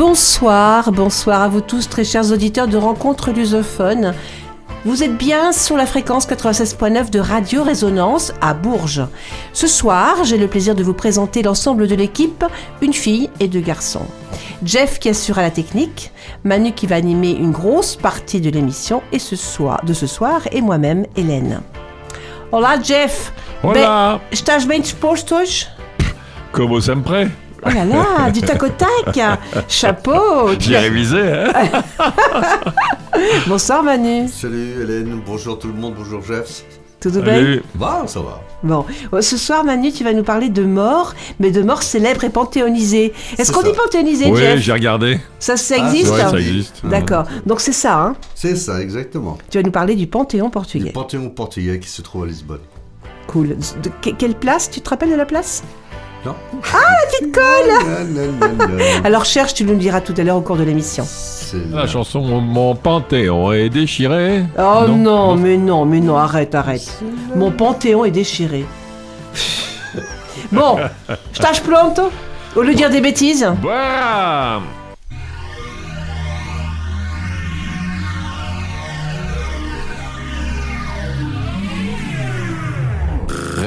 Bonsoir, bonsoir à vous tous, très chers auditeurs de Rencontres lusophones. Vous êtes bien sur la fréquence 96.9 de Radio Résonance à Bourges. Ce soir, j'ai le plaisir de vous présenter l'ensemble de l'équipe, une fille et deux garçons. Jeff qui assurera la technique, Manu qui va animer une grosse partie de l'émission et ce soir, de ce soir et moi-même, Hélène. Hola Jeff. Hola. Estás bem disposto hoje? Como sempre. Oh là là, du tac au tac. Chapeau. J'ai révisé, hein Bonsoir Manu. Salut Hélène, bonjour tout le monde, bonjour Jeff. Tout bien Salut. Va, ça va. Bon, euh, ce soir Manu, tu vas nous parler de morts, mais de morts célèbres et panthéonisées. Est-ce qu'on dit panthéonisé, Oui, Jeff j'ai regardé. Ça, ça Ah, existe Ouais, ça ça existe. D'accord. Donc c'est ça, hein C'est ça, exactement. Tu vas nous parler du Panthéon Le portugais. Panthéon portugais qui se trouve à Lisbonne. Cool. De que- quelle place? Tu te rappelles de la place? Non petite colle colle Alors cherche, tu nous le diras tout à l'heure au cours de l'émission. C'est La chanson Mon, Panthéon est déchiré. Oh non, Non, non. mais non, mais non, arrête, arrête. Mon Panthéon est déchiré. bon, je tâche pronto Au lieu de dire des bêtises Voilà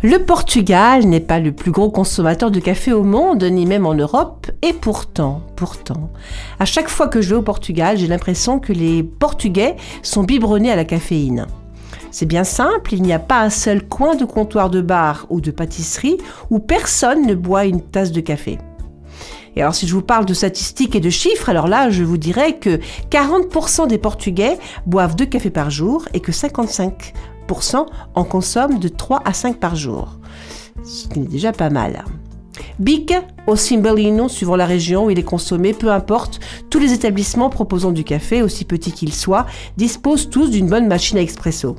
Le Portugal n'est pas le plus gros consommateur de café au monde, ni même en Europe, et pourtant, pourtant, à chaque fois que je vais au Portugal, j'ai l'impression que les Portugais sont biberonnés à la caféine. C'est bien simple, il n'y a pas un seul coin de comptoir de bar ou de pâtisserie où personne ne boit une tasse de café. Et alors si je vous parle de statistiques et de chiffres, alors là je vous dirais que 40% des Portugais boivent deux cafés par jour et que 55% en consomment de 3 à 5 par jour. Ce qui est déjà pas mal. Bic au Cimbalino, suivant la région où il est consommé, peu importe, tous les établissements proposant du café, aussi petits qu'ils soient, disposent tous d'une bonne machine à expresso.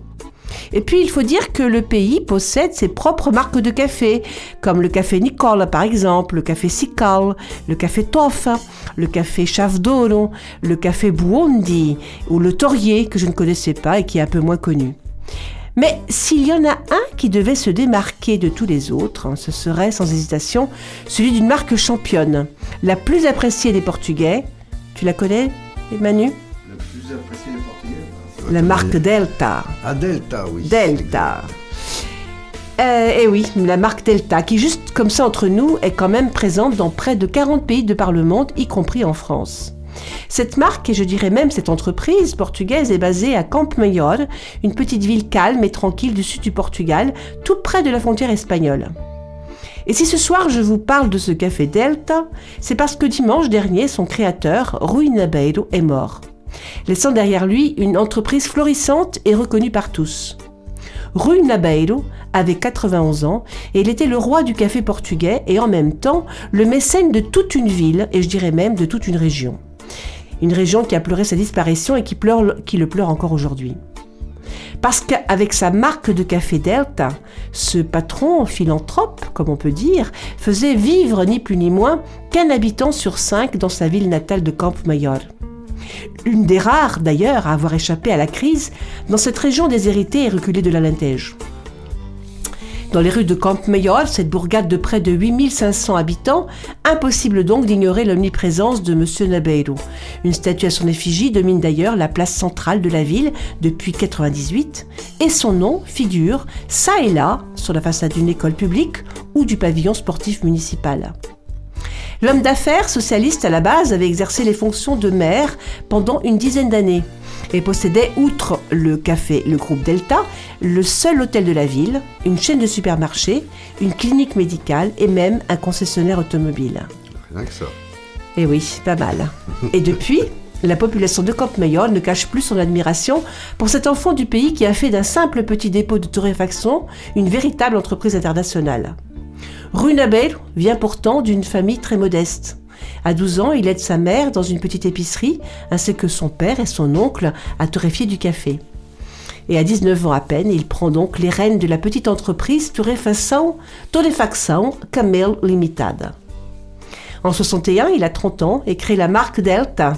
Et puis il faut dire que le pays possède ses propres marques de café, comme le café Nicola par exemple, le café Sical, le café Toffa, le café Chavdoro, le café Buondi ou le Torier que je ne connaissais pas et qui est un peu moins connu. Mais s'il y en a un qui devait se démarquer de tous les autres, hein, ce serait sans hésitation celui d'une marque championne, la plus appréciée des Portugais. Tu la connais, Manu? Le plus apprécié des Portugais va La marque. Delta. Ah, Delta, oui. Delta. Euh, eh oui, la marque Delta, qui juste comme ça entre nous, est quand même présente dans près de 40 pays de par le monde, y compris en France. Cette marque, et je dirais même cette entreprise portugaise, est basée à Camp Maior, une petite ville calme et tranquille du sud du Portugal, tout près de la frontière espagnole. Et si ce soir je vous parle de ce café Delta, c'est parce que dimanche dernier, son créateur, Rui Nabeiro, est mort, laissant derrière lui une entreprise florissante et reconnue par tous. Rui Nabeiro avait 91 ans et il était le roi du café portugais et en même temps le mécène de toute une ville et je dirais même de toute une région. Une région qui a pleuré sa disparition et qui, le pleure encore aujourd'hui. Parce qu'avec sa marque de café Delta, ce patron philanthrope, comme on peut dire, faisait vivre ni plus ni moins qu'un habitant sur cinq dans sa ville natale de Camp Mayor. Une des rares d'ailleurs à avoir échappé à la crise dans cette région déshéritée et reculée de l'Alentejo. Dans les rues de Camp Mayor, cette bourgade de près de 8500 habitants, impossible donc d'ignorer l'omniprésence de Monsieur Nabeiro. Une statue à son effigie domine d'ailleurs la place centrale de la ville depuis 98 et son nom figure ça et là sur la façade d'une école publique ou du pavillon sportif municipal. L'homme d'affaires socialiste à la base avait exercé les fonctions de maire pendant une dizaine d'années et possédait, outre le café Le Groupe Delta, le seul hôtel de la ville, une chaîne de supermarchés, une clinique médicale et même un concessionnaire automobile. Rien que ça. Eh oui, pas mal. Et depuis, la population de Camp Mayor ne cache plus son admiration pour cet enfant du pays qui a fait d'un simple petit dépôt de torréfaction une véritable entreprise internationale. Runabel vient pourtant d'une famille très modeste. À 12 ans, il aide sa mère dans une petite épicerie, ainsi que son père et son oncle à torréfier du café. Et à 19 ans à peine, il prend donc les rênes de la petite entreprise Torrefação, Torrefação Camel Limitada. En 61, il a 30 ans et crée la marque Delta,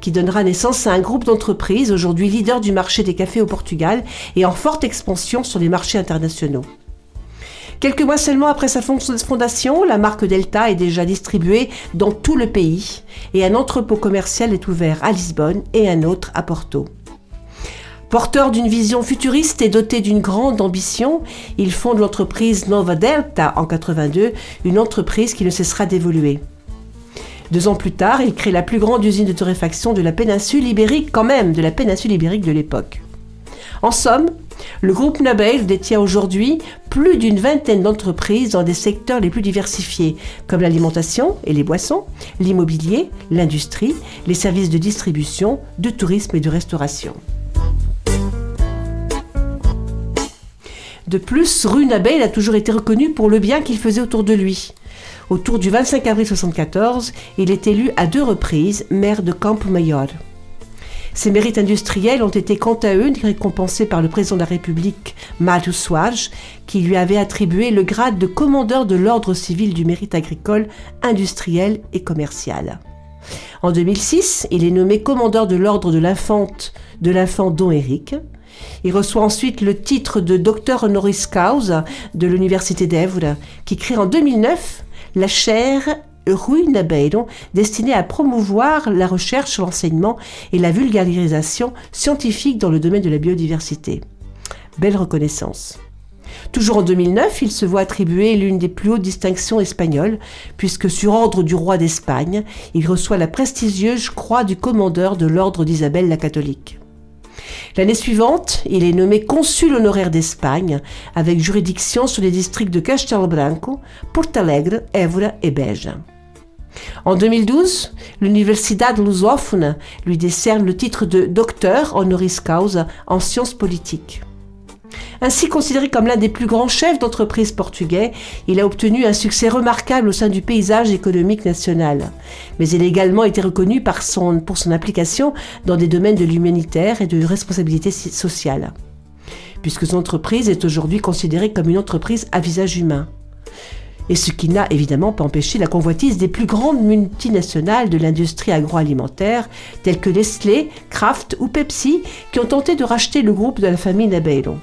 qui donnera naissance à un groupe d'entreprises aujourd'hui leader du marché des cafés au Portugal et en forte expansion sur les marchés internationaux. Quelques mois seulement après sa fondation, la marque Delta est déjà distribuée dans tout le pays et un entrepôt commercial est ouvert à Lisbonne et un autre à Porto. Porteur d'une vision futuriste et doté d'une grande ambition, il fonde l'entreprise Nova Delta en 82, une entreprise qui ne cessera d'évoluer. Deux ans plus tard, il crée la plus grande usine de torréfaction de la péninsule ibérique, quand même, de la péninsule ibérique de l'époque. En somme, le groupe Nobel détient aujourd'hui plus d'une vingtaine d'entreprises dans des secteurs les plus diversifiés, comme l'alimentation et les boissons, l'immobilier, l'industrie, les services de distribution, de tourisme et de restauration. De plus, Rue Nabel a toujours été reconnu pour le bien qu'il faisait autour de lui. Autour du 25 avril 1974, il est élu à deux reprises maire de Campo Mayor. Ses mérites industriels ont été quant à eux récompensés par le président de la République, Mário Soares, qui lui avait attribué le grade de commandeur de l'ordre civil du mérite agricole, industriel et commercial. En 2006, il est nommé commandeur de l'ordre de l'infante de l'infant Don Éric. Il reçoit ensuite le titre de docteur honoris causa de l'Université d'Evre, qui crée en 2009 la chaire Rue Nabeiro, destinée à promouvoir la recherche, l'enseignement et la vulgarisation scientifique dans le domaine de la biodiversité. Belle reconnaissance. Toujours en 2009, il se voit attribuer l'une des plus hautes distinctions espagnoles, puisque sur ordre du roi d'Espagne, il reçoit la prestigieuse croix du commandeur de l'ordre d'Isabelle la catholique. L'année suivante, il est nommé consul honoraire d'Espagne, avec juridiction sur les districts de Castelbranco, Portalegre, Évora et Beja. En 2012, l'Universidad Lusófona lui décerne le titre de docteur honoris causa en sciences politiques. Ainsi considéré comme l'un des plus grands chefs d'entreprise portugais, il a obtenu un succès remarquable au sein du paysage économique national. Mais il a également été reconnu par son, pour son implication dans des domaines de l'humanitaire et de responsabilité sociale, puisque son entreprise est aujourd'hui considérée comme une entreprise à visage humain et ce qui n'a évidemment pas empêché la convoitise des plus grandes multinationales de l'industrie agroalimentaire, telles que Nestlé, Kraft ou Pepsi, qui ont tenté de racheter le groupe de la famille Nabeiro.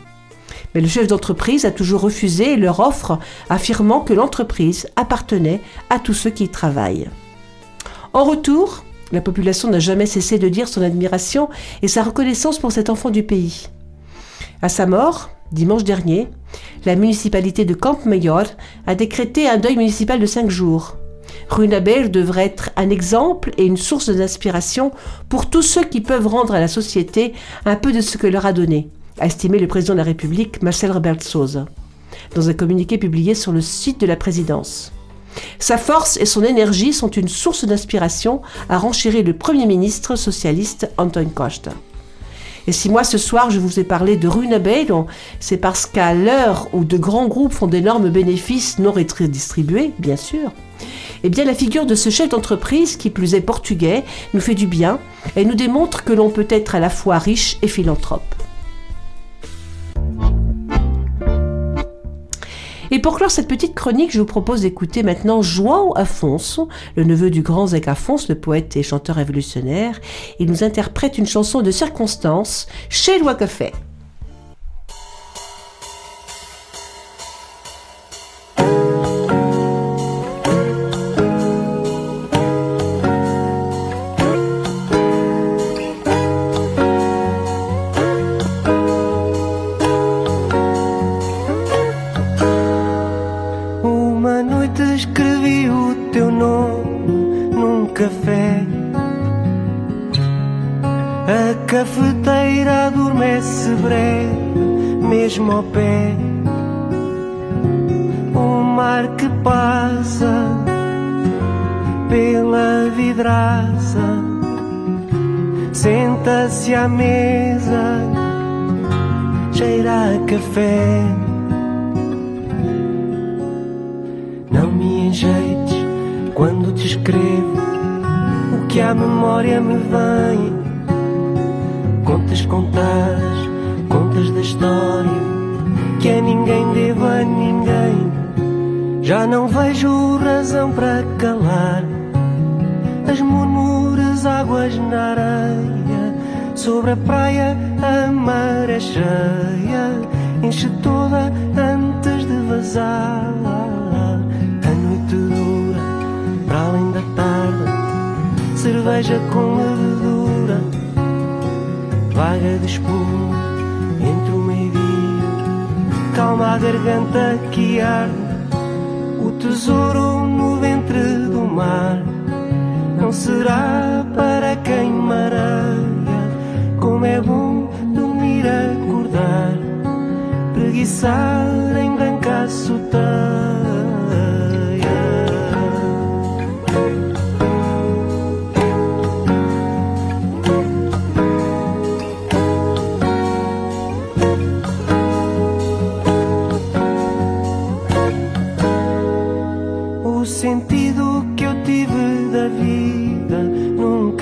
Mais le chef d'entreprise a toujours refusé leur offre, affirmant que l'entreprise appartenait à tous ceux qui y travaillent. En retour, la population n'a jamais cessé de dire son admiration et sa reconnaissance pour cet enfant du pays. À sa mort, dimanche dernier, la municipalité de Camp Mayor a décrété un deuil municipal de cinq jours. Runabel devrait être un exemple et une source d'inspiration pour tous ceux qui peuvent rendre à la société un peu de ce que leur a donné, a estimé le président de la République, Marcel Robert Souza, dans un communiqué publié sur le site de la présidence. Sa force et son énergie sont une source d'inspiration, a renchéri le Premier ministre socialiste Anton Costa. Et si moi ce soir je vous ai parlé de Runabel, c'est parce qu'à l'heure où de grands groupes font d'énormes bénéfices non redistribués, bien sûr, eh bien la figure de ce chef d'entreprise, qui plus est portugais, nous fait du bien et nous démontre que l'on peut être à la fois riche et philanthrope. Et pour clore cette petite chronique, je vous propose d'écouter maintenant João Afonso, le neveu du grand Zec Afonso, le poète et chanteur révolutionnaire. Il nous interprète une chanson de circonstance chez Loi Café.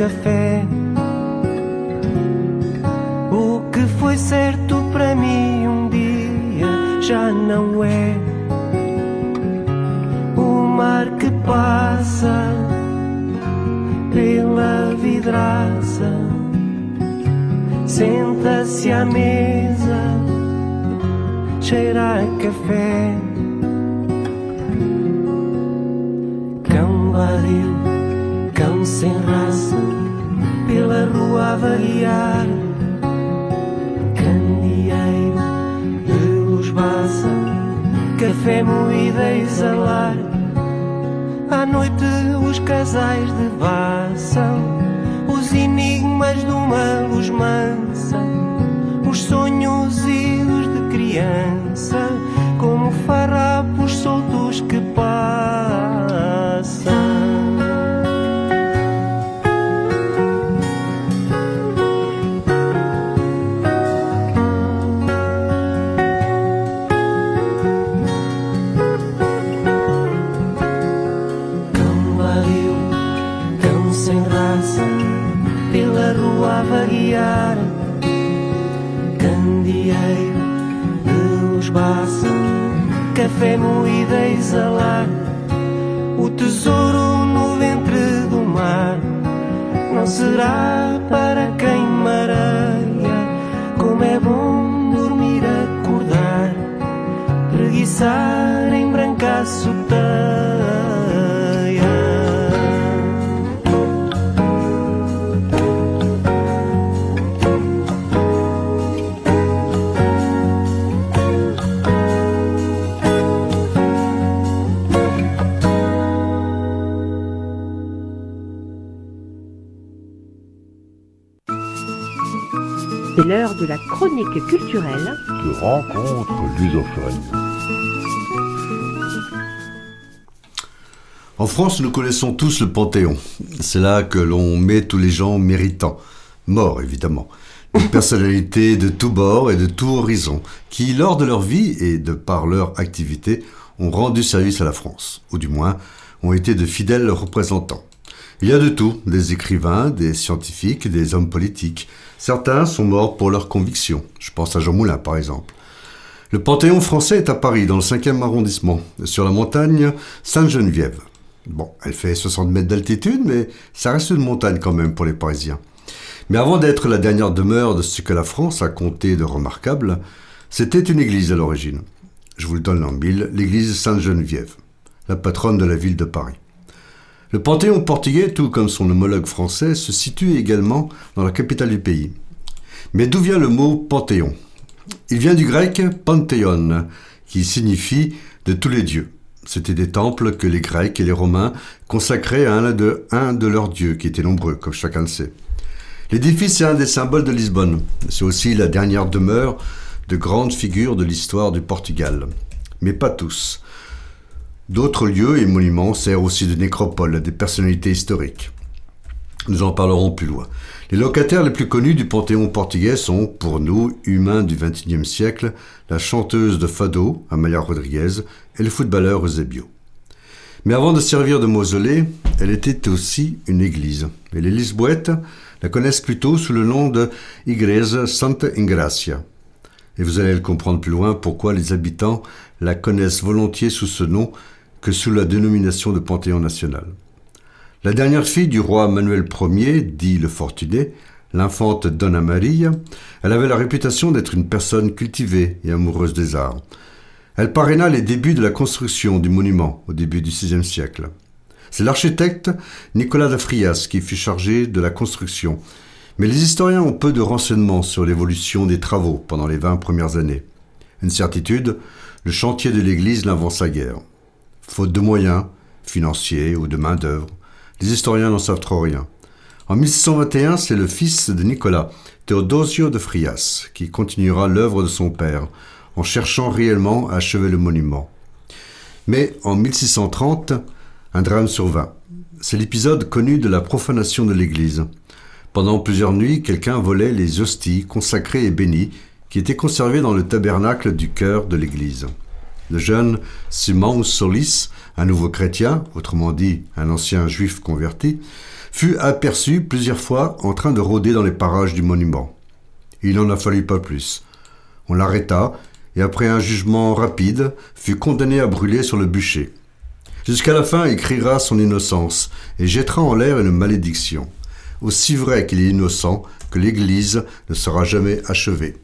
Num café. C'est l'heure de la chronique culturelle De rencontre lusophone. En France, nous connaissons tous le Panthéon. C'est là que l'on met tous les gens méritants, morts évidemment, des personnalités de tous bords et de tous horizons, qui, lors de leur vie et de par leur activité, ont rendu service à la France, ou du moins ont été de fidèles représentants. Il y a de tout, des écrivains, des scientifiques, des hommes politiques. Certains sont morts pour leurs convictions. Je pense à Jean Moulin par exemple. Le Panthéon français est à Paris, dans le 5e arrondissement, sur la montagne Sainte-Geneviève. Bon, elle fait 60 mètres d'altitude, mais ça reste une montagne quand même pour les Parisiens. Mais avant d'être la dernière demeure de ce que la France a compté de remarquable, c'était une église à l'origine. Je vous le donne en mille, l'église Sainte-Geneviève, la patronne de la ville de Paris. Le Panthéon portugais, tout comme son homologue français, se situe également dans la capitale du pays. Mais d'où vient le mot Panthéon? Il vient du grec Panthéon, qui signifie de tous les dieux. C'était des temples que les Grecs et les Romains consacraient à un de, un de leurs dieux, qui étaient nombreux, comme chacun le sait. L'édifice est un des symboles de Lisbonne. C'est aussi la dernière demeure de grandes figures de l'histoire du Portugal. Mais pas tous. D'autres lieux et monuments servent aussi de nécropole à des personnalités historiques. Nous en parlerons plus loin. Les locataires les plus connus du panthéon portugais sont, pour nous, humains du XXIe siècle, la chanteuse de fado, Amalia Rodriguez, et le footballeur Eusebio. Mais avant de servir de mausolée, elle était aussi une église. Et les Lisboètes la connaissent plutôt sous le nom de Igreja Santa Ingracia. Et vous allez le comprendre plus loin pourquoi les habitants la connaissent volontiers sous ce nom que sous la dénomination de Panthéon national. La dernière fille du roi Manuel Ier, dit le Fortuné, l'infante Donna Maria, elle avait la réputation d'être une personne cultivée et amoureuse des arts. Elle parraina les débuts de la construction du monument au début du VIe siècle. C'est l'architecte Nicolas de Frias qui fut chargé de la construction, mais les historiens ont peu de renseignements sur l'évolution des travaux pendant les 20 premières années. Une certitude, le chantier de l'église n'avança guère. Faute de moyens, financiers ou de main-d'œuvre, les historiens n'en savent trop rien. En 1621, c'est le fils de Nicolas, Theodosio de Frias, qui continuera l'œuvre de son père, en cherchant réellement à achever le monument. Mais en 1630, un drame survint. C'est l'épisode connu de la profanation de l'église. Pendant plusieurs nuits, quelqu'un volait les hosties consacrées et bénies qui étaient conservées dans le tabernacle du cœur de l'église. Le jeune Simon Solis, un nouveau chrétien, autrement dit un ancien juif converti, fut aperçu plusieurs fois en train de rôder dans les parages du monument. Il n'en a fallu pas plus. On l'arrêta et après un jugement rapide, fut condamné à brûler sur le bûcher. Jusqu'à la fin, il criera son innocence et jettera en l'air une malédiction. Aussi vrai qu'il est innocent que l'Église ne sera jamais achevée.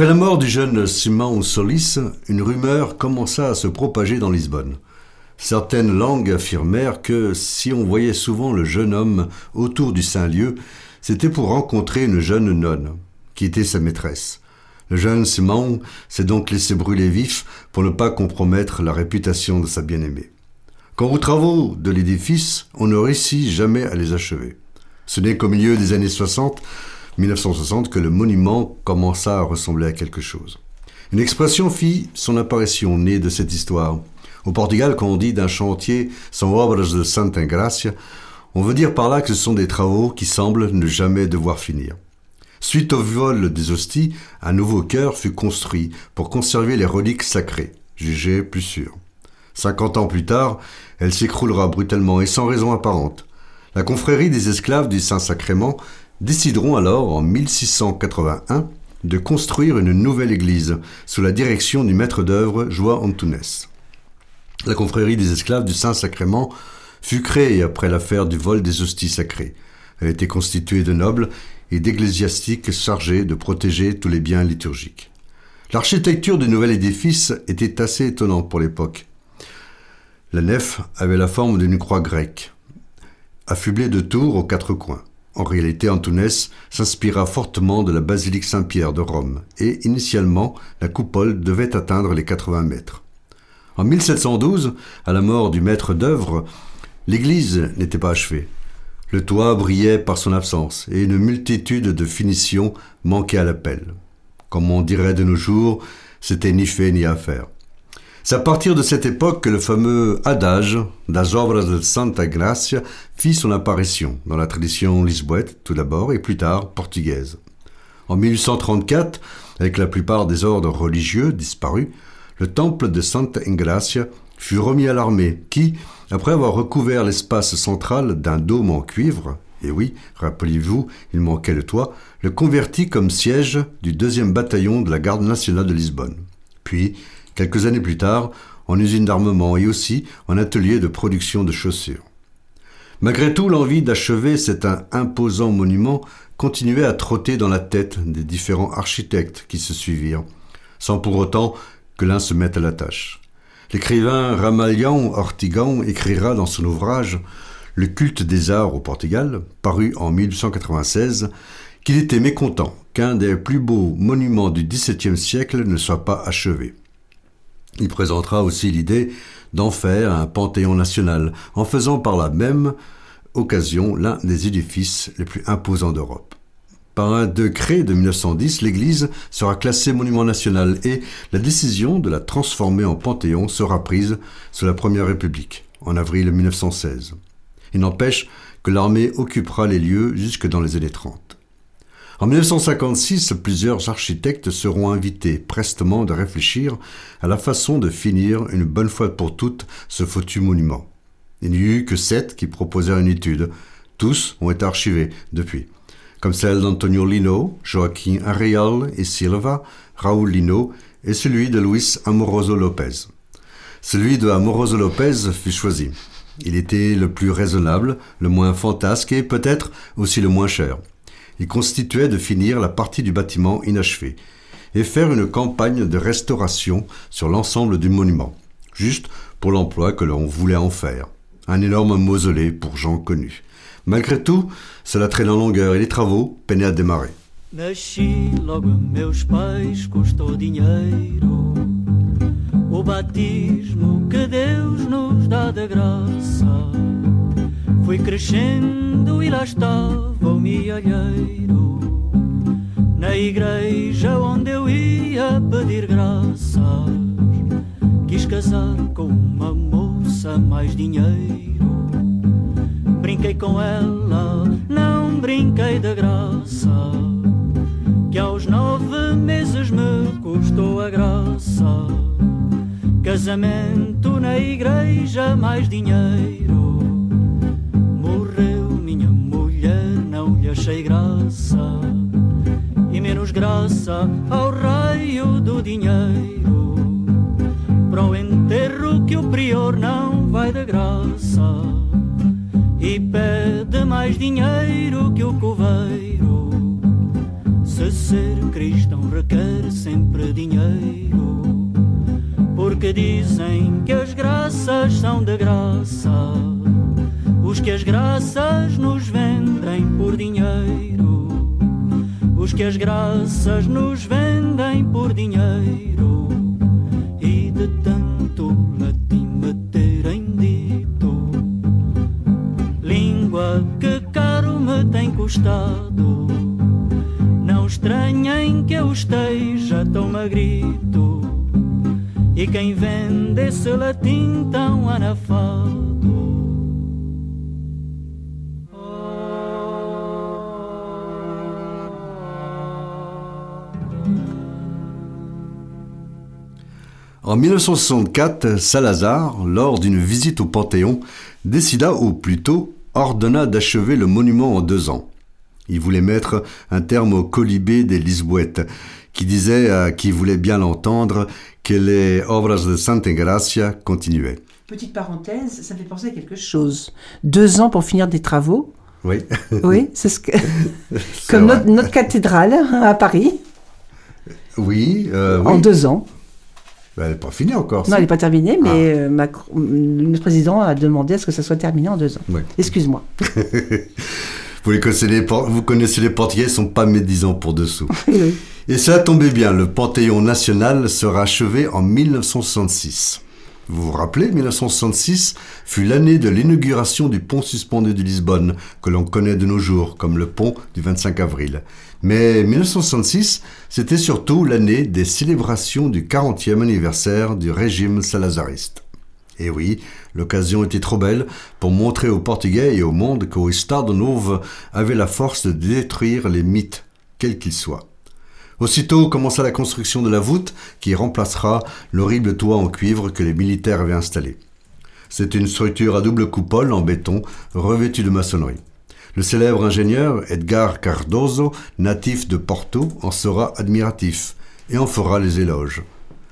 Après la mort du jeune Simão Solis, une rumeur commença à se propager dans Lisbonne. Certaines langues affirmèrent que si on voyait souvent le jeune homme autour du Saint-Lieu, c'était pour rencontrer une jeune nonne, qui était sa maîtresse. Le jeune Simão s'est donc laissé brûler vif pour ne pas compromettre la réputation de sa bien-aimée. Quant aux travaux de l'édifice, on ne réussit jamais à les achever. Ce n'est qu'au milieu des années 60, 1960, que le monument commença à ressembler à quelque chose. Une expression fit son apparition née de cette histoire. Au Portugal, quand on dit d'un chantier sans obras de Santa Gracia, on veut dire par là que ce sont des travaux qui semblent ne jamais devoir finir. Suite au vol des hosties, un nouveau chœur fut construit pour conserver les reliques sacrées, jugées plus sûres. Cinquante ans plus tard, elle s'écroulera brutalement et sans raison apparente. La confrérie des esclaves du Saint-Sacrement décideront alors, en 1681, de construire une nouvelle église sous la direction du maître d'œuvre Joao Antunes. La confrérie des esclaves du Saint-Sacrement fut créée après l'affaire du vol des hosties sacrées. Elle était constituée de nobles et d'ecclésiastiques chargés de protéger tous les biens liturgiques. L'architecture du nouvel édifice était assez étonnante pour l'époque. La nef avait la forme d'une croix grecque, affublée de tours aux quatre coins. En réalité, Antounès s'inspira fortement de la basilique Saint-Pierre de Rome, et initialement, la coupole devait atteindre les 80 mètres. En 1712, à la mort du maître d'œuvre, l'église n'était pas achevée. Le toit brillait par son absence, et une multitude de finitions manquait à l'appel. Comme on dirait de nos jours, c'était ni fait ni à faire. C'est à partir de cette époque que le fameux adage das obras de Santa Gracia fit son apparition dans la tradition lisboète tout d'abord et plus tard portugaise. En 1834, avec la plupart des ordres religieux disparus, le temple de Santa Engracia fut remis à l'armée qui, après avoir recouvert l'espace central d'un dôme en cuivre, et oui, rappelez-vous, il manquait le toit, le convertit comme siège du deuxième bataillon de la garde nationale de Lisbonne. Puis, quelques années plus tard, en usine d'armement et aussi en atelier de production de chaussures. Malgré tout, l'envie d'achever cet imposant monument continuait à trotter dans la tête des différents architectes qui se suivirent, sans pour autant que l'un se mette à la tâche. L'écrivain Ramalhão Ortigão écrira dans son ouvrage Le culte des arts au Portugal, paru en 1896, qu'il était mécontent qu'un des plus beaux monuments du XVIIe siècle ne soit pas achevé. Il présentera aussi l'idée d'en faire un panthéon national, en faisant par la même occasion l'un des édifices les plus imposants d'Europe. Par un décret de 1910, l'église sera classée monument national et la décision de la transformer en panthéon sera prise sous la Première République, en avril 1916. Il n'empêche que l'armée occupera les lieux jusque dans les années 30. En 1956, plusieurs architectes seront invités prestement de réfléchir à la façon de finir une bonne fois pour toutes ce foutu monument. Il n'y eut que sept qui proposèrent une étude. Tous ont été archivés depuis, comme celle d'Antonio Lino, Joaquim Arreal et Silva, Raúl Lino et celui de Luis Amoroso Lopez. Celui de Amoroso Lopez fut choisi. Il était le plus raisonnable, le moins fantasque et peut-être aussi le moins cher il constituait de finir la partie du bâtiment inachevée et faire une campagne de restauration sur l'ensemble du monument, juste pour l'emploi que l'on voulait en faire. Un énorme mausolée pour gens connus. Malgré tout, cela traîne en longueur et les travaux peinaient à démarrer. Fui crescendo e lá estava o mielheiro Na igreja onde eu ia pedir graças Quis casar com uma moça mais dinheiro. Brinquei com ela, não brinquei de graça Que aos nove meses me custou a graça. Casamento na igreja, mais dinheiro achei graça e menos graça ao raio do dinheiro. Para o enterro que o prior não vai de graça e pede mais dinheiro que o coveiro. Se ser cristão requer sempre dinheiro. Porque dizem que as graças são de graça. Os que as graças nos vendem por dinheiro. Os que as graças nos vendem por dinheiro. E de tanto latim me terem dito. Língua que caro me tem custado. Não estranhem que eu esteja tão magrito. E quem vende esse latim tão anafado. En 1964, Salazar, lors d'une visite au Panthéon, décida, ou plutôt ordonna d'achever le monument en deux ans. Il voulait mettre un terme au colibé des Lisboètes, qui disait à qui voulait bien l'entendre que les obras de Santa Gracia continuaient. Petite parenthèse, ça fait penser à quelque chose. Deux ans pour finir des travaux. Oui, Oui, c'est ce que. Comme notre, notre cathédrale hein, à Paris, Oui, euh, en oui. deux ans. Ben, elle n'est pas finie encore. Non, elle n'est pas terminée, mais Ah. euh, Macron- le président a demandé à ce que ça soit terminé en deux ans. Oui. Excuse-moi. Vous, les connaissez les, vous connaissez les portugais, ils sont pas médisants pour dessous. Oui. Et cela tombait bien, le Panthéon national sera achevé en 1966. Vous vous rappelez, 1966 fut l'année de l'inauguration du pont suspendu de Lisbonne, que l'on connaît de nos jours comme le pont du 25 avril. Mais 1966, c'était surtout l'année des célébrations du 40e anniversaire du régime salazariste. Et oui, l'occasion était trop belle pour montrer aux Portugais et au monde qu'au Estado Novo avait la force de détruire les mythes, quels qu'ils soient. Aussitôt commença la construction de la voûte qui remplacera l'horrible toit en cuivre que les militaires avaient installé. C'est une structure à double coupole en béton revêtue de maçonnerie. Le célèbre ingénieur Edgar Cardoso, natif de Porto, en sera admiratif et en fera les éloges.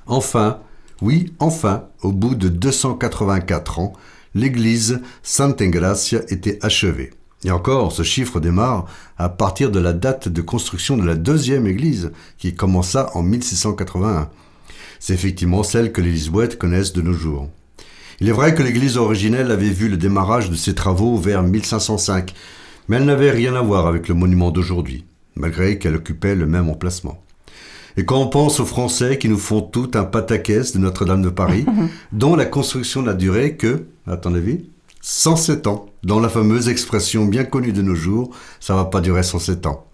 Enfin, oui, enfin, au bout de 284 ans, l'église Santa Engracia était achevée. Et encore, ce chiffre démarre à partir de la date de construction de la deuxième église, qui commença en 1681. C'est effectivement celle que les Lisboètes connaissent de nos jours. Il est vrai que l'église originelle avait vu le démarrage de ses travaux vers 1505, mais elle n'avait rien à voir avec le monument d'aujourd'hui, malgré qu'elle occupait le même emplacement. Et quand on pense aux Français qui nous font tout un pataquès de Notre-Dame de Paris, dont la construction n'a duré que, à ton avis, 107 ans, dans la fameuse expression bien connue de nos jours, ça va pas durer 107 ans.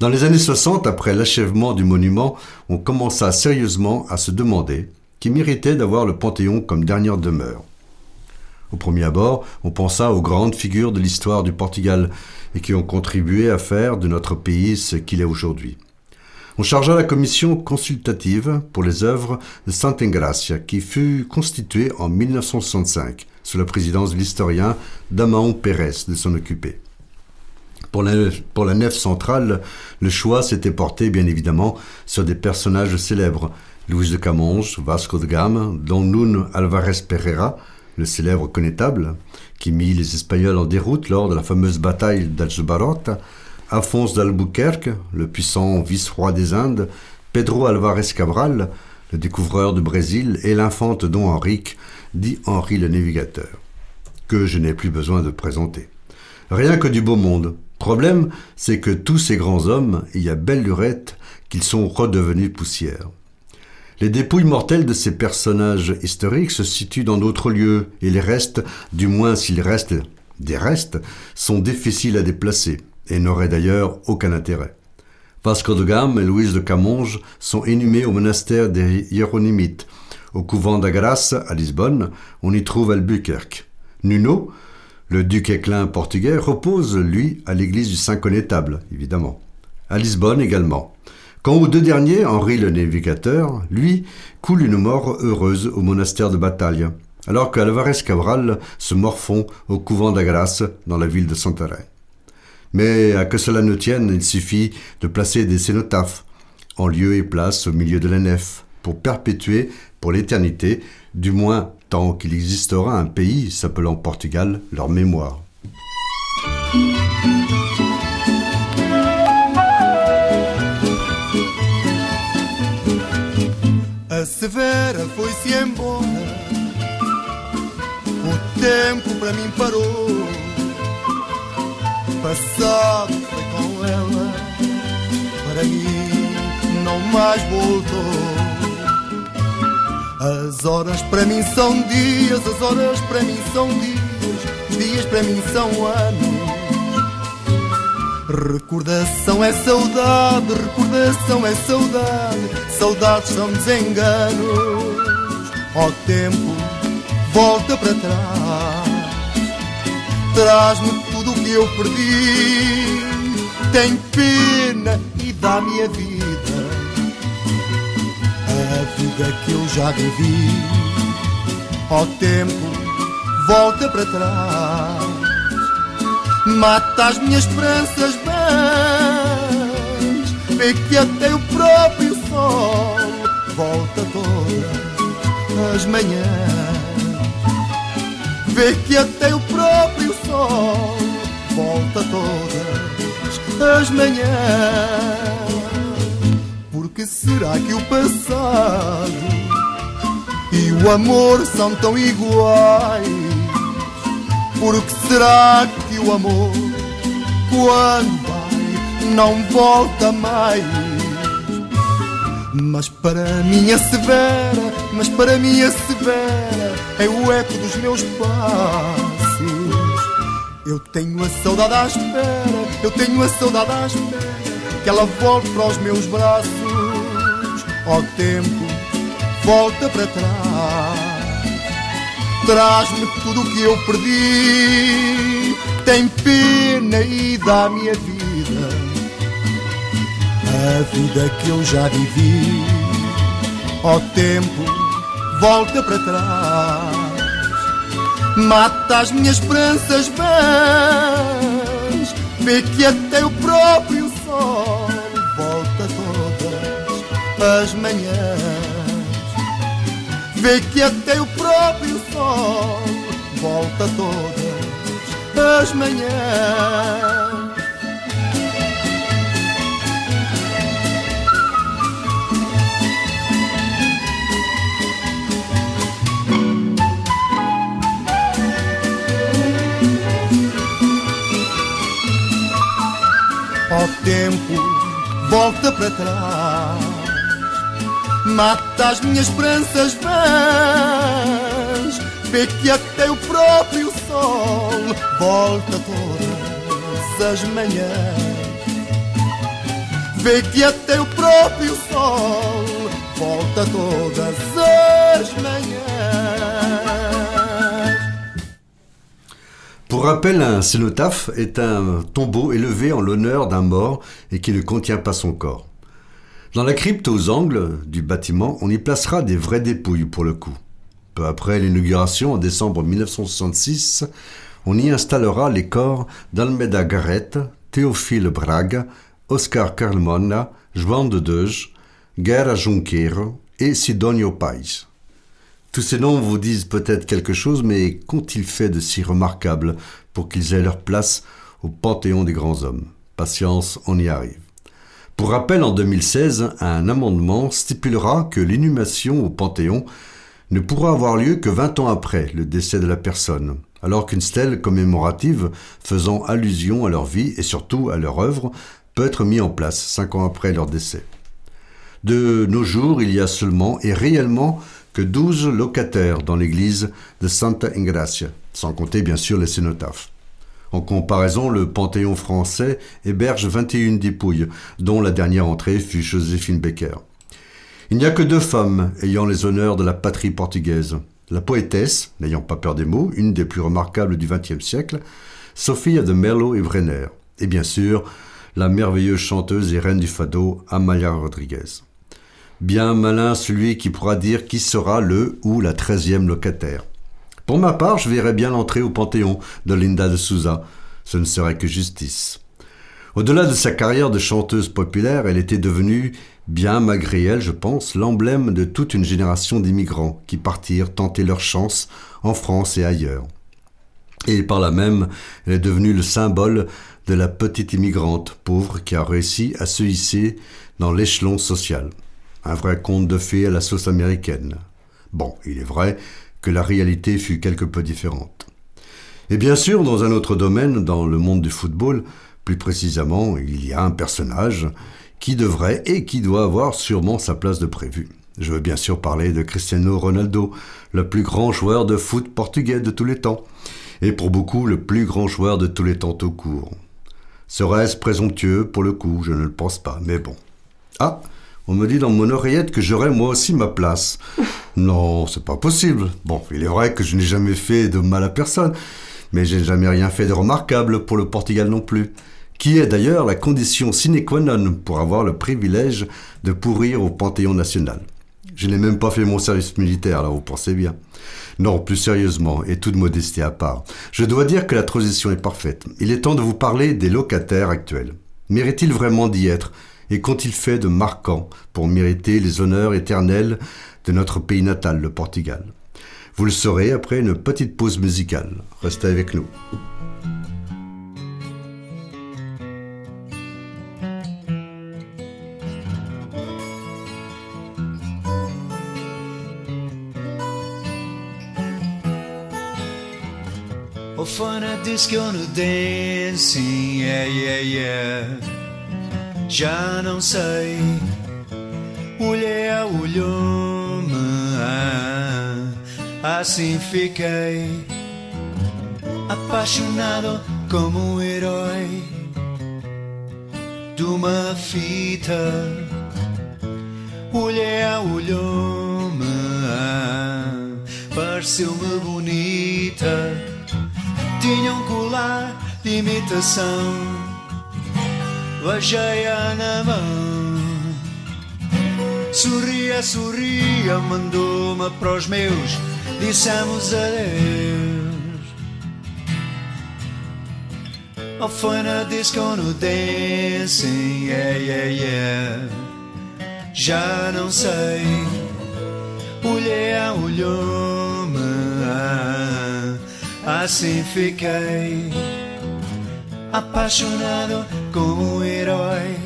Dans les années 60, après l'achèvement du monument, on commença sérieusement à se demander qui méritait d'avoir le Panthéon comme dernière demeure. Au premier abord, on pensa aux grandes figures de l'histoire du Portugal et qui ont contribué à faire de notre pays ce qu'il est aujourd'hui. On chargea la commission consultative pour les œuvres de Santa Engracia qui fut constituée en 1965 sous la présidence de l'historien Damaon Pérez de s'en occuper. Pour la, nef centrale, le choix s'était porté bien évidemment sur des personnages célèbres, Luis de Camonge, Vasco de Gama, Don Nuno Alvarez Pereira, le célèbre connétable, qui mit les Espagnols en déroute lors de la fameuse bataille d'Algebarot, Alphonse d'Albuquerque, le puissant vice-roi des Indes, Pedro Alvarez Cabral, le découvreur du Brésil, et l'infante Don Henrique, dit Henri le Navigateur, que je n'ai plus besoin de présenter. Rien que du beau monde. Problème, c'est que tous ces grands hommes, il y a belle lurette qu'ils sont redevenus poussière. Les dépouilles mortelles de ces personnages historiques se situent dans d'autres lieux, et les restes, du moins s'il reste des restes, sont difficiles à déplacer, et n'auraient d'ailleurs aucun intérêt. Vasco de Gama et Louise de Camonge sont inhumés au monastère des Hieronymites. Au couvent d'Agras, à Lisbonne, on y trouve Albuquerque. Nuno, le duc éclin portugais, repose, lui, à l'église du Saint-Connétable, évidemment. À Lisbonne également. Quant aux deux derniers, Henri le Navigateur, lui, coule une mort heureuse au monastère de Bataille, alors qu'Alvarez Cabral se morfond au couvent d'Agras, dans la ville de Santarém. Mais à que cela ne tienne, il suffit de placer des cénotaphes en lieu et place au milieu de la nef pour perpétuer pour l'éternité, du moins tant qu'il existera un pays s'appelant Portugal, leur mémoire. Severa foi-se embora. O tempo para mim parou. Passado foi com ela, para mim não mais voltou. As horas para mim são dias, as horas para mim são dias, os dias para mim são anos. Recordação é saudade, recordação é saudade, saudades são desenganos. Ó tempo, volta para trás, traz-me tudo o que eu perdi. Tem pena e dá-me a vida, a vida que eu já vivi. Ó tempo, volta para trás mata as minhas esperanças vãs. Vê que até o próprio sol volta todas as manhãs. Vê que até o próprio sol volta todas as manhãs. Porque será que o passado e o amor são tão iguais? Porque será que o amor, quando vai, não volta mais? Mas para minha severa, mas para minha severa, é o eco dos meus passos. Eu tenho a saudade à espera, eu tenho a saudade à espera, que ela volte para os meus braços. Ó tempo, volta para trás traz-me tudo o que eu perdi. Tem pena e dá-me a vida, a vida que eu já vivi. Ó tempo, volta para trás, mata as minhas esperanças vãs. Vê que até o próprio sol volta todas as manhãs. Vê que até o próprio sol volta todas as manhãs. Ó tempo, volta para trás mata as minhas esperanças vãs. Vê que até o próprio sol volta todas as manhãs. Vê que até o próprio sol volta todas as manhãs. Pour rappel, un cénotaphe est un tombeau élevé en l'honneur d'un mort et qui ne contient pas son corps. Dans la crypte aux angles du bâtiment, on y placera des vraies dépouilles pour le coup. Peu après l'inauguration en décembre 1966, on y installera les corps d'Almeda Garrett, Théophile Braga, Oscar Carmona, João de Deuge, Guerra Junqueiro et Sidonio Pais. Tous ces noms vous disent peut-être quelque chose, mais qu'ont-ils fait de si remarquable pour qu'ils aient leur place au panthéon des grands hommes? Patience, on y arrive. Pour rappel, en 2016, un amendement stipulera que l'inhumation au Panthéon ne pourra avoir lieu que 20 ans après le décès de la personne, alors qu'une stèle commémorative faisant allusion à leur vie et surtout à leur œuvre peut être mise en place 5 ans après leur décès. De nos jours, il y a seulement et réellement que 12 locataires dans l'église de Santa Ingracia, sans compter bien sûr les cénotaphes. En comparaison, le Panthéon français héberge 21 dépouilles, dont la dernière entrée fut Joséphine Becker. Il n'y a que deux femmes ayant les honneurs de la patrie portugaise. La poétesse, n'ayant pas peur des mots, une des plus remarquables du XXe siècle, Sophia de Merlo et Brenner. Et bien sûr, la merveilleuse chanteuse et reine du fado, Amalia Rodriguez. Bien malin celui qui pourra dire qui sera le ou la treizième locataire. Pour ma part, je verrais bien l'entrée au Panthéon de Linda de Souza. Ce ne serait que justice. Au-delà de sa carrière de chanteuse populaire, elle était devenue, bien malgré elle, je pense, l'emblème de toute une génération d'immigrants qui partirent tenter leur chance en France et ailleurs. Et par là même, elle est devenue le symbole de la petite immigrante pauvre qui a réussi à se hisser dans l'échelon social. un vrai conte de fées à la sauce américaine. Bon, il est vrai que la réalité fut quelque peu différente. Et bien sûr, dans un autre domaine, dans le monde du football, plus précisément, il y a un personnage qui devrait et qui doit avoir sûrement sa place de prévu. Je veux bien sûr parler de Cristiano Ronaldo, le plus grand joueur de foot portugais de tous les temps, et pour beaucoup le plus grand joueur de tous les temps tout court. Serait-ce présomptueux? Pour le coup Je ne le pense pas, mais bon. Ah, on me dit dans mon oreillette que j'aurais moi aussi ma place. Non, c'est pas possible. Bon, il est vrai que je n'ai jamais fait de mal à personne, mais j'ai jamais rien fait de remarquable pour le Portugal non plus, qui est d'ailleurs la condition sine qua non pour avoir le privilège de pourrir au Panthéon national. Je n'ai même pas fait mon service militaire, là, vous pensez bien. Non, plus sérieusement, et toute modestie à part, je dois dire que la transition est parfaite. Il est temps de vous parler des locataires actuels. Méritent-ils vraiment d'y être? Et qu'ont-ils fait de marquant pour mériter les honneurs éternels de notre pays natal, le Portugal Vous le saurez après une petite pause musicale. Restez avec nous. Dancing, yeah, yeah, yeah. Já não sei, olhei olhou-me, assim fiquei apaixonado como um herói de uma fita. Olhei olhou-me, pareceu-me bonita tinha um colar de imitação. Beijei-a na mão. Sorria, sorria, mandou-me para os meus. Dissemos adeus. Ou foi na disco no dancing, yeah, yeah, yeah. Já não sei. Olhei, olhou-me. Ah, assim fiquei apaixonado como um herói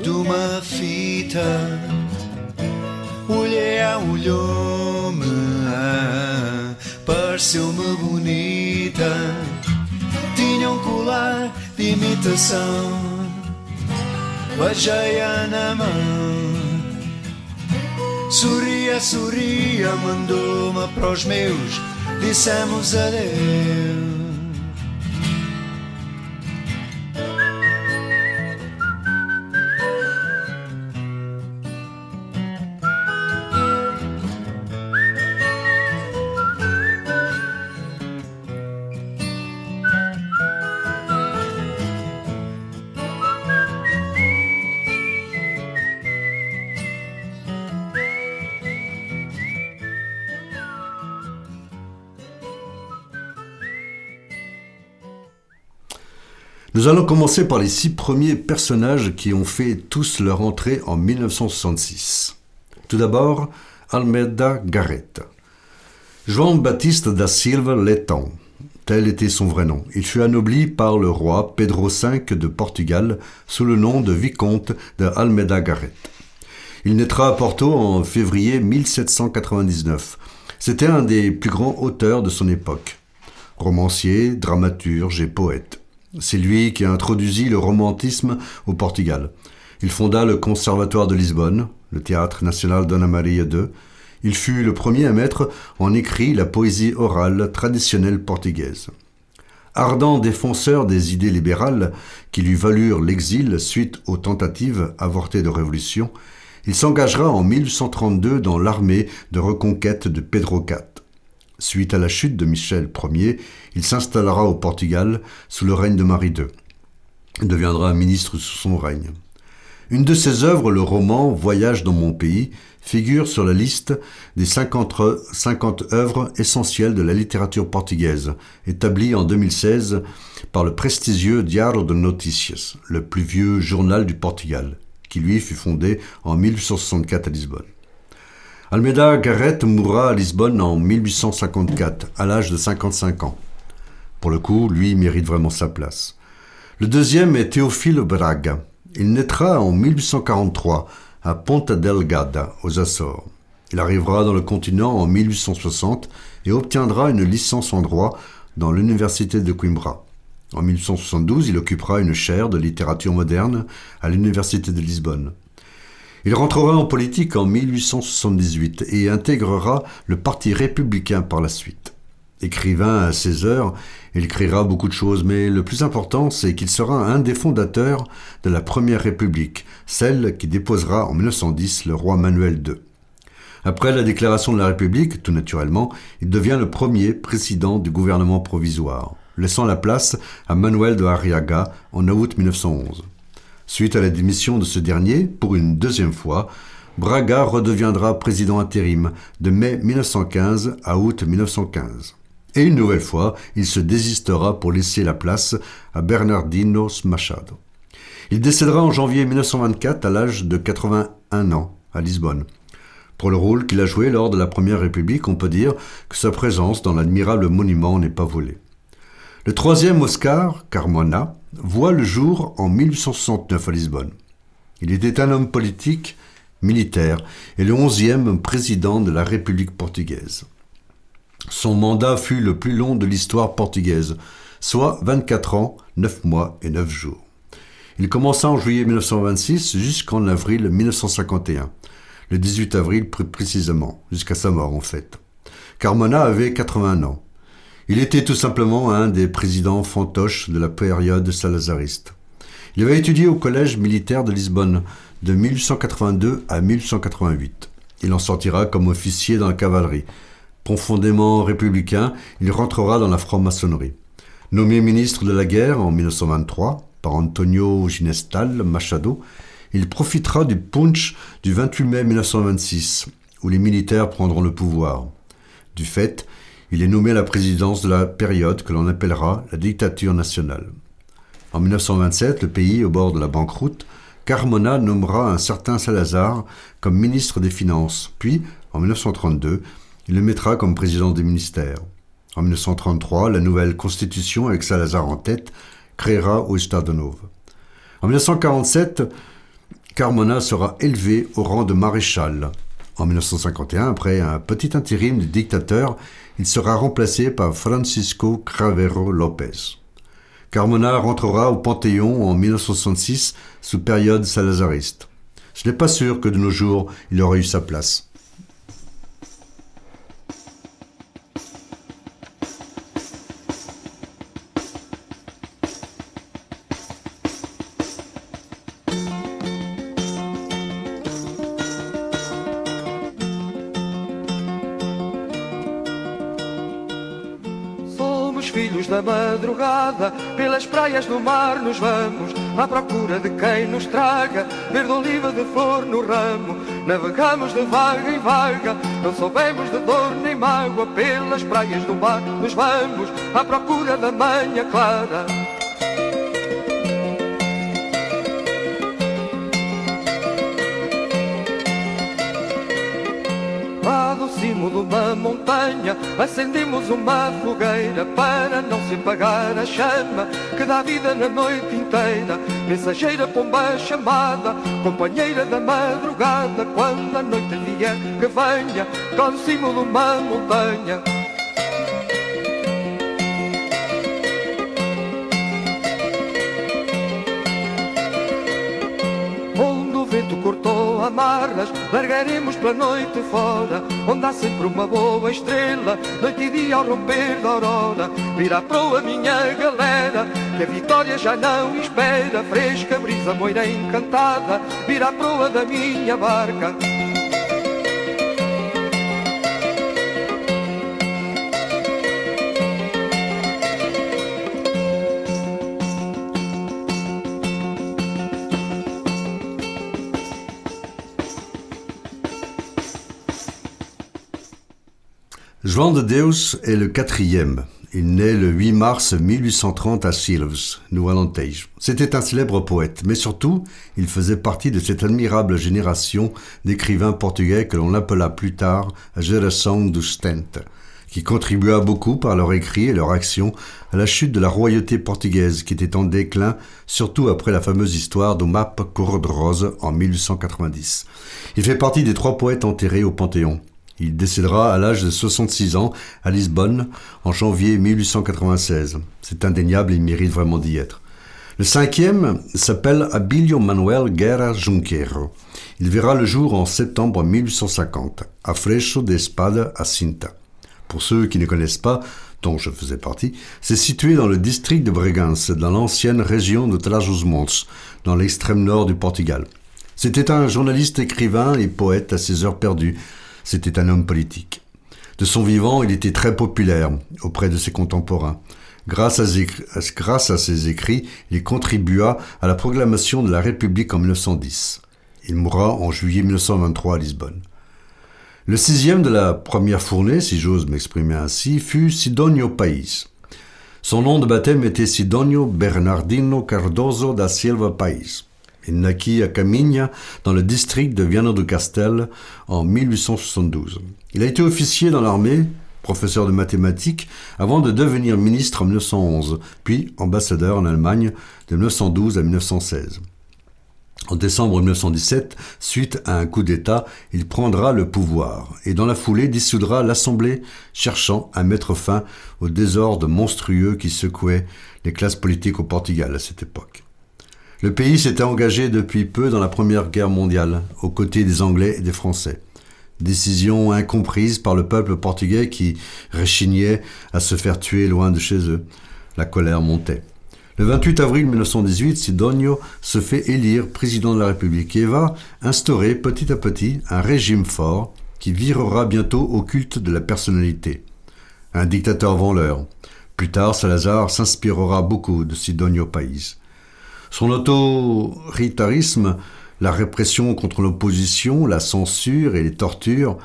de uma fita. Olhei, olhou-me, pareceu-me bonita. Tinha um colar de imitação, beijei-a na mão. Sorria, sorria, mandou-me para os meus dissemos adeus. Nous allons commencer par les six premiers personnages qui ont fait tous leur entrée en 1966. Tout d'abord, Almeida Garrett. João Baptiste da Silva Letão, tel était son vrai nom. Il fut anobli par le roi Pedro V de Portugal sous le nom de vicomte de Almeida Garrett. Il naîtra à Porto en février 1799. C'était un des plus grands auteurs de son époque. Romancier, dramaturge et poète. C'est lui qui a introduit le romantisme au Portugal. Il fonda le Conservatoire de Lisbonne, le Théâtre national Dona Maria II. Il fut le premier à mettre en écrit la poésie orale traditionnelle portugaise. Ardent défenseur des idées libérales qui lui valurent l'exil suite aux tentatives avortées de révolution, il s'engagera en 1832 dans l'armée de reconquête de Pedro IV. Suite à la chute de Michel Ier, il s'installera au Portugal sous le règne de Marie II. Il deviendra ministre sous son règne. Une de ses œuvres, le roman Voyage dans mon pays, figure sur la liste des 50, 50 œuvres essentielles de la littérature portugaise, établie en 2016 par le prestigieux Diário de Notícias, le plus vieux journal du Portugal, qui lui fut fondé en 1864 à Lisbonne. Almeida Garrett mourra à Lisbonne en 1854, à l'âge de 55 ans. Pour le coup, lui mérite vraiment sa place. Le deuxième est Théophile Braga. Il naîtra en 1843 à Ponta Delgada, aux Açores. Il arrivera dans le continent en 1860 et obtiendra une licence en droit dans l'université de Coimbra. En 1872, il occupera une chaire de littérature moderne à l'université de Lisbonne. Il rentrera en politique en 1878 et intégrera le Parti républicain par la suite. Écrivain à 16 heures, il écrira beaucoup de choses, mais le plus important, c'est qu'il sera un des fondateurs de la Première République, celle qui déposera en 1910 le roi Manuel II. Après la déclaration de la République, tout naturellement, il devient le premier président du gouvernement provisoire, laissant la place à Manuel de Arriaga en août 1911. Suite à la démission de ce dernier, pour une deuxième fois, Braga redeviendra président intérim de mai 1915 à août 1915. Et une nouvelle fois, il se désistera pour laisser la place à Bernardino Machado. Il décédera en janvier 1924 à l'âge de 81 ans à Lisbonne. Pour le rôle qu'il a joué lors de la Première République, on peut dire que sa présence dans l'admirable monument n'est pas volée. Le troisième Oscar, Carmona, voit le jour en 1869 à Lisbonne. Il était un homme politique, militaire, et le onzième président de la République portugaise. Son mandat fut le plus long de l'histoire portugaise, soit 24 ans, 9 mois et 9 jours. Il commença en juillet 1926 jusqu'en avril 1951, le 18 avril précisément, jusqu'à sa mort en fait. Carmona avait 80 ans. Il était tout simplement un des présidents fantoches de la période salazariste. Il avait étudié au collège militaire de Lisbonne de 1882 à 1888. Il en sortira comme officier dans la cavalerie. Profondément républicain, il rentrera dans la franc-maçonnerie. Nommé ministre de la guerre en 1923 par Antonio Ginestal Machado, il profitera du punch du 28 mai 1926, où les militaires prendront le pouvoir. Du fait, il est nommé à la présidence de la période que l'on appellera la dictature nationale. En 1927, le pays au bord de la banqueroute, Carmona nommera un certain Salazar comme ministre des Finances, puis, en 1932, il le mettra comme président des ministères. En 1933, la nouvelle constitution, avec Salazar en tête, créera Estado Novo. En 1947, Carmona sera élevé au rang de maréchal. En 1951, après un petit intérim du dictateur, il sera remplacé par Francisco Cravero Lopez. Carmona rentrera au Panthéon en 1966 sous période salazariste. Je n'ai pas sûr que de nos jours il aurait eu sa place. Praias do mar nos vamos, à procura de quem nos traga, verde oliva de flor no ramo. Navegamos de vaga em vaga, não soubemos de dor nem mágoa, pelas praias do mar nos vamos, à procura da manhã clara. Montanha acendemos uma fogueira para não se apagar a chama que dá vida na noite inteira. Mensageira pomba chamada, companheira da madrugada, quando a noite vier que venha, do cimo de uma montanha. Amarras, largaremos pela noite fora, onde há sempre uma boa estrela, noite e dia ao romper da aurora. Vira a proa, minha galera, que a vitória já não espera, fresca brisa moira encantada, vira a proa da minha barca. Joan de Deus est le quatrième. Il naît le 8 mars 1830 à Silves, no Alentejo. C'était un célèbre poète, mais surtout, il faisait partie de cette admirable génération d'écrivains portugais que l'on appela plus tard Geração do Stente, qui contribua beaucoup par leur écrit et leur action à la chute de la royauté portugaise qui était en déclin, surtout après la fameuse histoire do Mapa Cor-de-Rose en 1890. Il fait partie des trois poètes enterrés au Panthéon. Il décédera à l'âge de 66 ans à Lisbonne en janvier 1896. C'est indéniable, il mérite vraiment d'y être. Le cinquième s'appelle Abilio Manuel Guerra Junqueiro. Il verra le jour en septembre 1850, à Freixo de Espada à Cinta. Pour ceux qui ne connaissent pas, dont je faisais partie, c'est situé dans le district de Bregança, dans l'ancienne région de Trás-os-Montes, dans l'extrême nord du Portugal. C'était un journaliste, écrivain et poète à ses heures perdues. C'était un homme politique. De son vivant, il était très populaire auprès de ses contemporains. Grâce à, ses écrits, il contribua à la proclamation de la République en 1910. Il mourra en juillet 1923 à Lisbonne. Le sixième de la première fournée, si j'ose m'exprimer ainsi, fut Sidonio País. Son nom de baptême était Sidonio Bernardino Cardoso da Silva País. Il naquit à Caminha, dans le district de Viana do Castel, en 1872. Il a été officier dans l'armée, professeur de mathématiques, avant de devenir ministre en 1911, puis ambassadeur en Allemagne de 1912 à 1916. En décembre 1917, suite à un coup d'État, il prendra le pouvoir et dans la foulée dissoudra l'Assemblée, cherchant à mettre fin au désordre monstrueux qui secouait les classes politiques au Portugal à cette époque. Le pays s'était engagé depuis peu dans la Première Guerre mondiale, aux côtés des Anglais et des Français. Décision incomprise par le peuple portugais qui réchignait à se faire tuer loin de chez eux. La colère montait. Le 28 avril 1918, Sidonio se fait élire président de la République et va instaurer petit à petit un régime fort qui virera bientôt au culte de la personnalité. Un dictateur l'heure. Plus tard, Salazar s'inspirera beaucoup de Sidonio País. Son autoritarisme, la répression contre l'opposition, la censure et les tortures,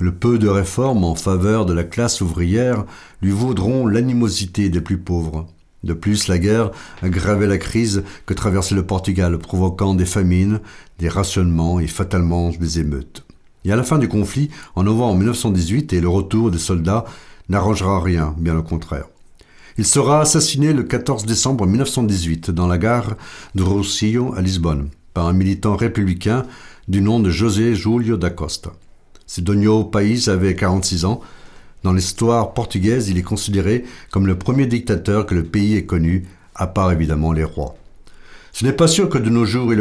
le peu de réformes en faveur de la classe ouvrière lui vaudront l'animosité des plus pauvres. De plus, la guerre aggravait la crise que traversait le Portugal, provoquant des famines, des rationnements et fatalement des émeutes. Et à la fin du conflit, en novembre 1918, et le retour des soldats n'arrangera rien, bien au contraire. Il sera assassiné le 14 décembre 1918 dans la gare de Rossio à Lisbonne par un militant républicain du nom de José Julio da Costa. Sidonio País avait 46 ans, dans l'histoire portugaise, il est considéré comme le premier dictateur que le pays ait connu, à part évidemment les rois. Ce n'est pas sûr que de nos jours il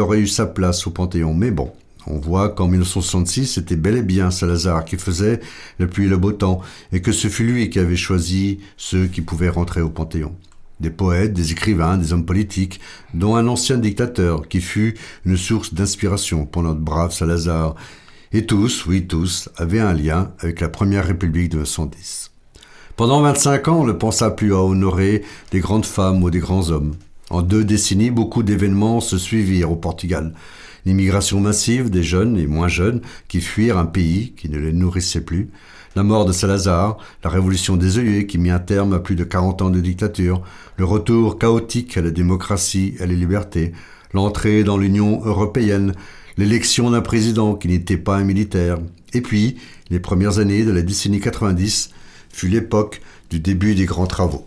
aurait, eu, sa place au Panthéon, mais bon, on voit qu'en 1966, c'était bel et bien Salazar qui faisait le pluie le beau temps, et que ce fut lui qui avait choisi ceux qui pouvaient rentrer au Panthéon. Des poètes, des écrivains, des hommes politiques, dont un ancien dictateur qui fut une source d'inspiration pour notre brave Salazar, et tous, oui tous, avaient un lien avec la Première République de 1910. Pendant 25 ans, on ne pensa plus à honorer des grandes femmes ou des grands hommes. En deux décennies, beaucoup d'événements se suivirent au Portugal. L'immigration massive des jeunes et moins jeunes qui fuirent un pays qui ne les nourrissait plus, la mort de Salazar, la révolution des œillets qui mit un terme à plus de 40 ans de dictature, le retour chaotique à la démocratie et à la liberté, l'entrée dans l'Union européenne, l'élection d'un président qui n'était pas un militaire, et puis les premières années de la décennie 90 fut l'époque du début des grands travaux.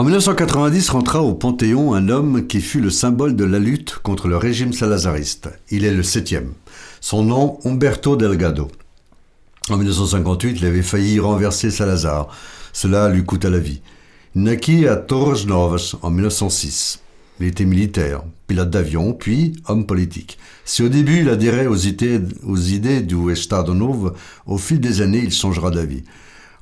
En 1990 rentra au Panthéon un homme qui fut le symbole de la lutte contre le régime salazariste. Il est le septième. Son nom, Humberto Delgado. En 1958, il avait failli renverser Salazar. Cela lui coûta la vie. Il naquit à Torres Novas en 1906. Il était militaire, pilote d'avion, puis homme politique. Si au début il adhérait aux idées, du Estado Novo, au fil des années il changera d'avis.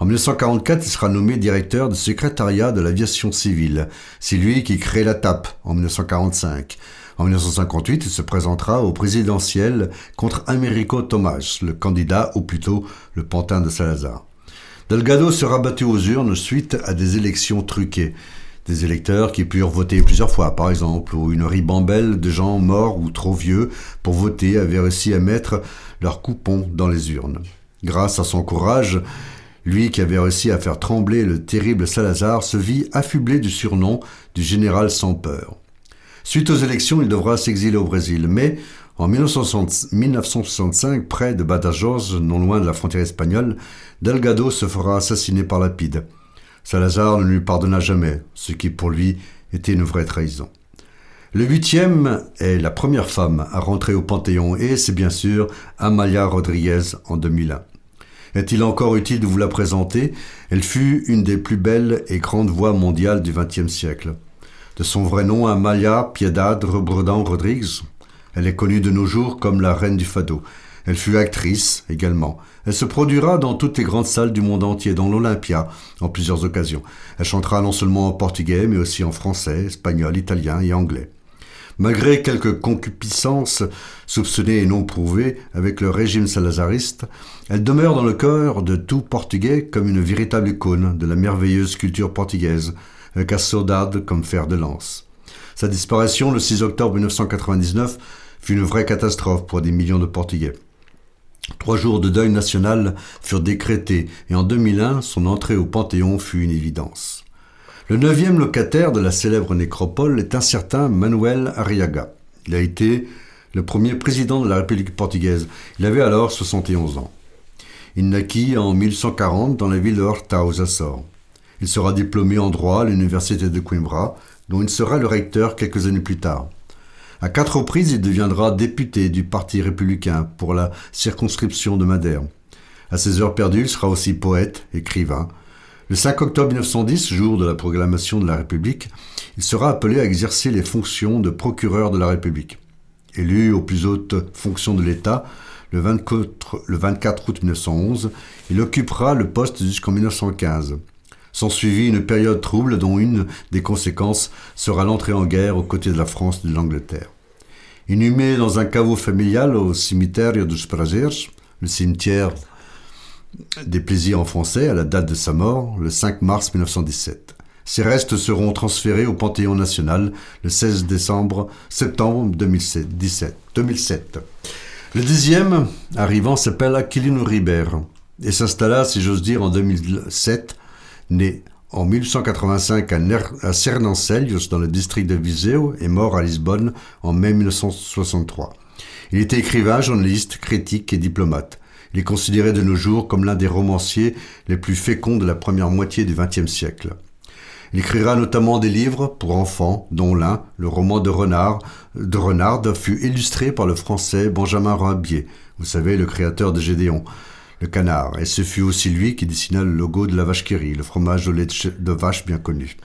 En 1944, il sera nommé directeur du secrétariat de l'aviation civile. C'est lui qui crée la TAP en 1945. En 1958, il se présentera au présidentiel contre Americo Tomás, le candidat, ou plutôt le pantin de Salazar. Delgado sera battu aux urnes suite à des élections truquées. Des électeurs qui purent voter plusieurs fois, par exemple, ou une ribambelle de gens morts ou trop vieux pour voter avaient réussi à mettre leur coupon dans les urnes. Grâce à son courage, lui qui avait réussi à faire trembler le terrible Salazar se vit affublé du surnom du général sans peur. Suite aux élections, il devra s'exiler au Brésil, mais en 1960 1965, près de Badajoz, non loin de la frontière espagnole, Delgado se fera assassiner par Lapide. Salazar ne lui pardonna jamais, ce qui pour lui était une vraie trahison. Le huitième est la première femme à rentrer au Panthéon et c'est bien sûr Amalia Rodriguez en 2001. Est-il encore utile de vous la présenter? Elle fut une des plus belles et grandes voix mondiales du XXe siècle. De son vrai nom, Amalia Piedad Rebredan Rodriguez, elle est connue de nos jours comme la reine du fado. Elle fut actrice également. Elle se produira dans toutes les grandes salles du monde entier, dans l'Olympia, en plusieurs occasions. Elle chantera non seulement en portugais, mais aussi en français, espagnol, italien et anglais. Malgré quelques concupiscences soupçonnées et non prouvées avec le régime salazariste, elle demeure dans le cœur de tout Portugais comme une véritable icône de la merveilleuse culture portugaise, avec saudade comme fer de lance. Sa disparition le 6 octobre 1999 fut une vraie catastrophe pour des millions de Portugais. Trois jours de deuil national furent décrétés et en 2001, son entrée au Panthéon fut une évidence. Le neuvième locataire de la célèbre nécropole est un certain Manuel Arriaga. Il a été le premier président de la République portugaise. Il avait alors 71 ans. Il naquit en 1140 dans la ville de Horta aux Açores. Il sera diplômé en droit à l'université de Coimbra, dont il sera le recteur quelques années plus tard. À quatre reprises, il deviendra député du Parti républicain pour la circonscription de Madère. À ses heures perdues, il sera aussi poète, écrivain. Le 5 octobre 1910, jour de la proclamation de la République, il sera appelé à exercer les fonctions de procureur de la République. Élu aux plus hautes fonctions de l'État, le 24, le 24 août 1911, il occupera le poste jusqu'en 1915. S'ensuivit une période trouble dont une des conséquences sera l'entrée en guerre aux côtés de la France et de l'Angleterre. Inhumé dans un caveau familial au cimetière dos Prazeres, le cimetière des plaisirs en français, à la date de sa mort, le 5 mars 1917. Ses restes seront transférés au Panthéon national le 16 décembre, septembre 2017. 2007. Le dixième arrivant s'appelle Aquilino Ribeiro et s'installa, si j'ose dire, en 2007, né en 1885 à, à dans le district de Viseu et mort à Lisbonne en mai 1963. Il était écrivain, journaliste, critique et diplomate. Il est considéré de nos jours comme l'un des romanciers les plus féconds de la première moitié du XXe siècle. Il écrira notamment des livres pour enfants, dont l'un, le roman de Renard, de Renard, fut illustré par le français Benjamin Rabier, vous savez, le créateur de Gédéon, le canard, et ce fut aussi lui qui dessina le logo de la vache qui rit, le fromage au lait de vache bien connu.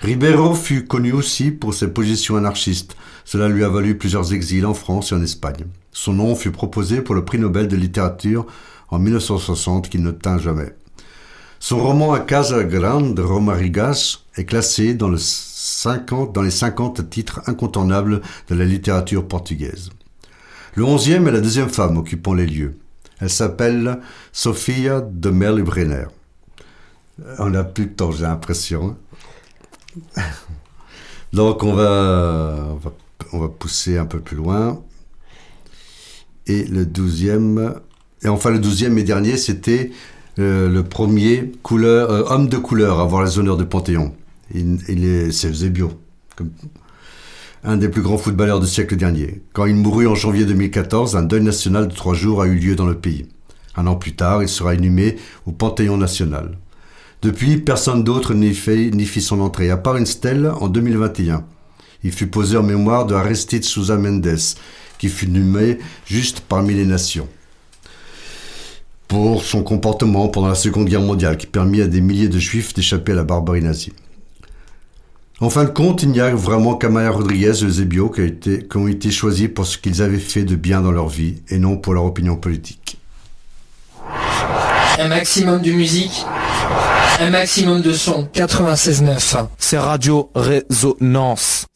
Ribeiro fut connu aussi pour ses positions anarchistes. Cela lui a valu plusieurs exils en France et en Espagne. Son nom fut proposé pour le prix Nobel de littérature en 1960 qui ne tint jamais. Son roman A Casa Grande de Romarigas est classé dans, le 50 dans les 50 titres incontournables de la littérature portugaise. Le onzième est la deuxième femme occupant les lieux. Elle s'appelle Sofia de Merle-Brenner. On n'a plus de temps, j'ai l'impression. Donc on va, on va, on va pousser un peu plus loin. Et le douzième, et enfin le douzième et dernier, c'était euh, le premier euh, homme de couleur à avoir les honneurs de Panthéon. Il, il est, c'est Eusebio, comme- un des plus grands footballeurs du siècle dernier. Quand il mourut en janvier 2014, un deuil national de trois jours a eu lieu dans le pays. Un an plus tard, il sera inhumé au Panthéon national. Depuis, personne d'autre n'y fait- n'y fit son entrée, à part une stèle en 2021. Il fut posé en mémoire de Aristide Souza Mendes, qui fut nommé juste parmi les nations. Pour son comportement pendant la Seconde Guerre mondiale, qui permit à des milliers de juifs d'échapper à la barbarie nazie. En fin de compte, il n'y a vraiment qu'Amaya Rodriguez et Eusebio qui, a été- qui ont été choisis pour ce qu'ils avaient fait de bien dans leur vie et non pour leur opinion politique. Un maximum de musique, un maximum de son. 96.9. C'est Radio Résonance.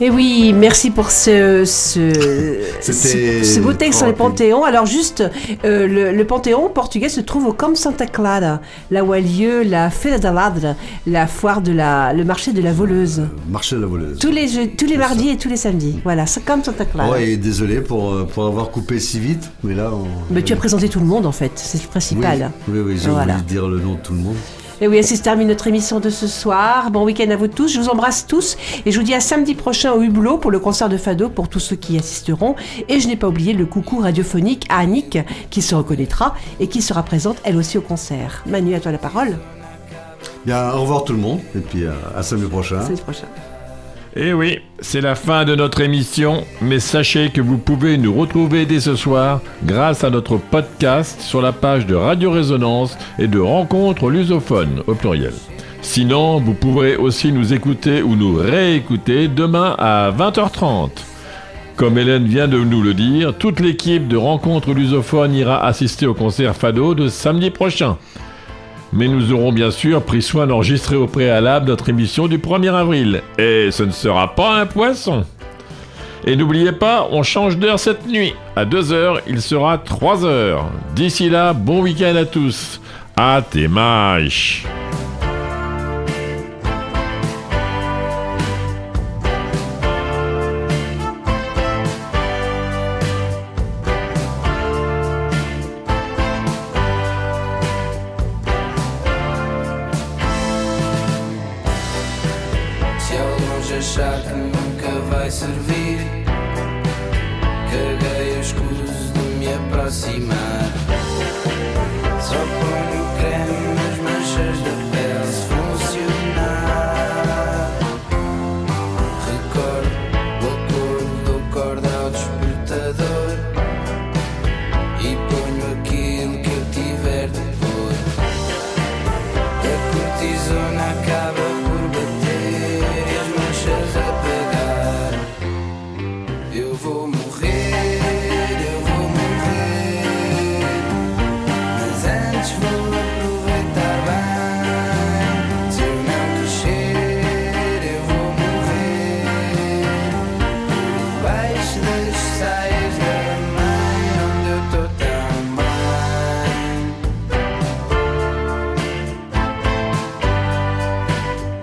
Et oui, merci pour ce, ce, C'était ce, ce beau texte sur les panthéons. Alors juste, euh, le, le panthéon portugais se trouve au Camp Santa Clara, là où a lieu la Feira da Ladra, la foire de la, le marché de la voleuse. Marché de la voleuse. Tous les, jeux- tous les mardis et tous les samedis. Voilà, c'est comme Santa Clara. Ouais, et désolé pour, euh, pour avoir coupé si vite, mais là... On... Mais tu as présenté tout le monde en fait, c'est le principal. Oui, oui, oui, j'ai Voilà. oublié de dire le nom de tout le monde. Et oui, ainsi se termine notre émission de ce soir. Bon week-end à vous tous. Je vous embrasse tous et je vous dis à samedi prochain au Hublot pour le concert de Fado pour tous ceux qui y assisteront. Et je n'ai pas oublié le coucou radiophonique à Annick qui se reconnaîtra et qui sera présente elle aussi au concert. Manu, à toi la parole. Bien, au revoir tout le monde, et puis euh, à samedi prochain. Samedi prochain. Eh oui, c'est la fin de notre émission, mais sachez que vous pouvez nous retrouver dès ce soir grâce à notre podcast sur la page de Radio Résonance et de Rencontres lusophones au pluriel. Sinon, vous pourrez aussi nous écouter ou nous réécouter demain à 20h30. Comme Hélène vient de nous le dire, toute l'équipe de Rencontres lusophones ira assister au concert Fado de samedi prochain. Mais nous aurons bien sûr pris soin d'enregistrer au préalable notre émission du 1er avril. Et ce ne sera pas un poisson. Et n'oubliez pas, on change d'heure cette nuit. À 2h, il sera 3h. D'ici là, bon week-end à tous. À tes mâches.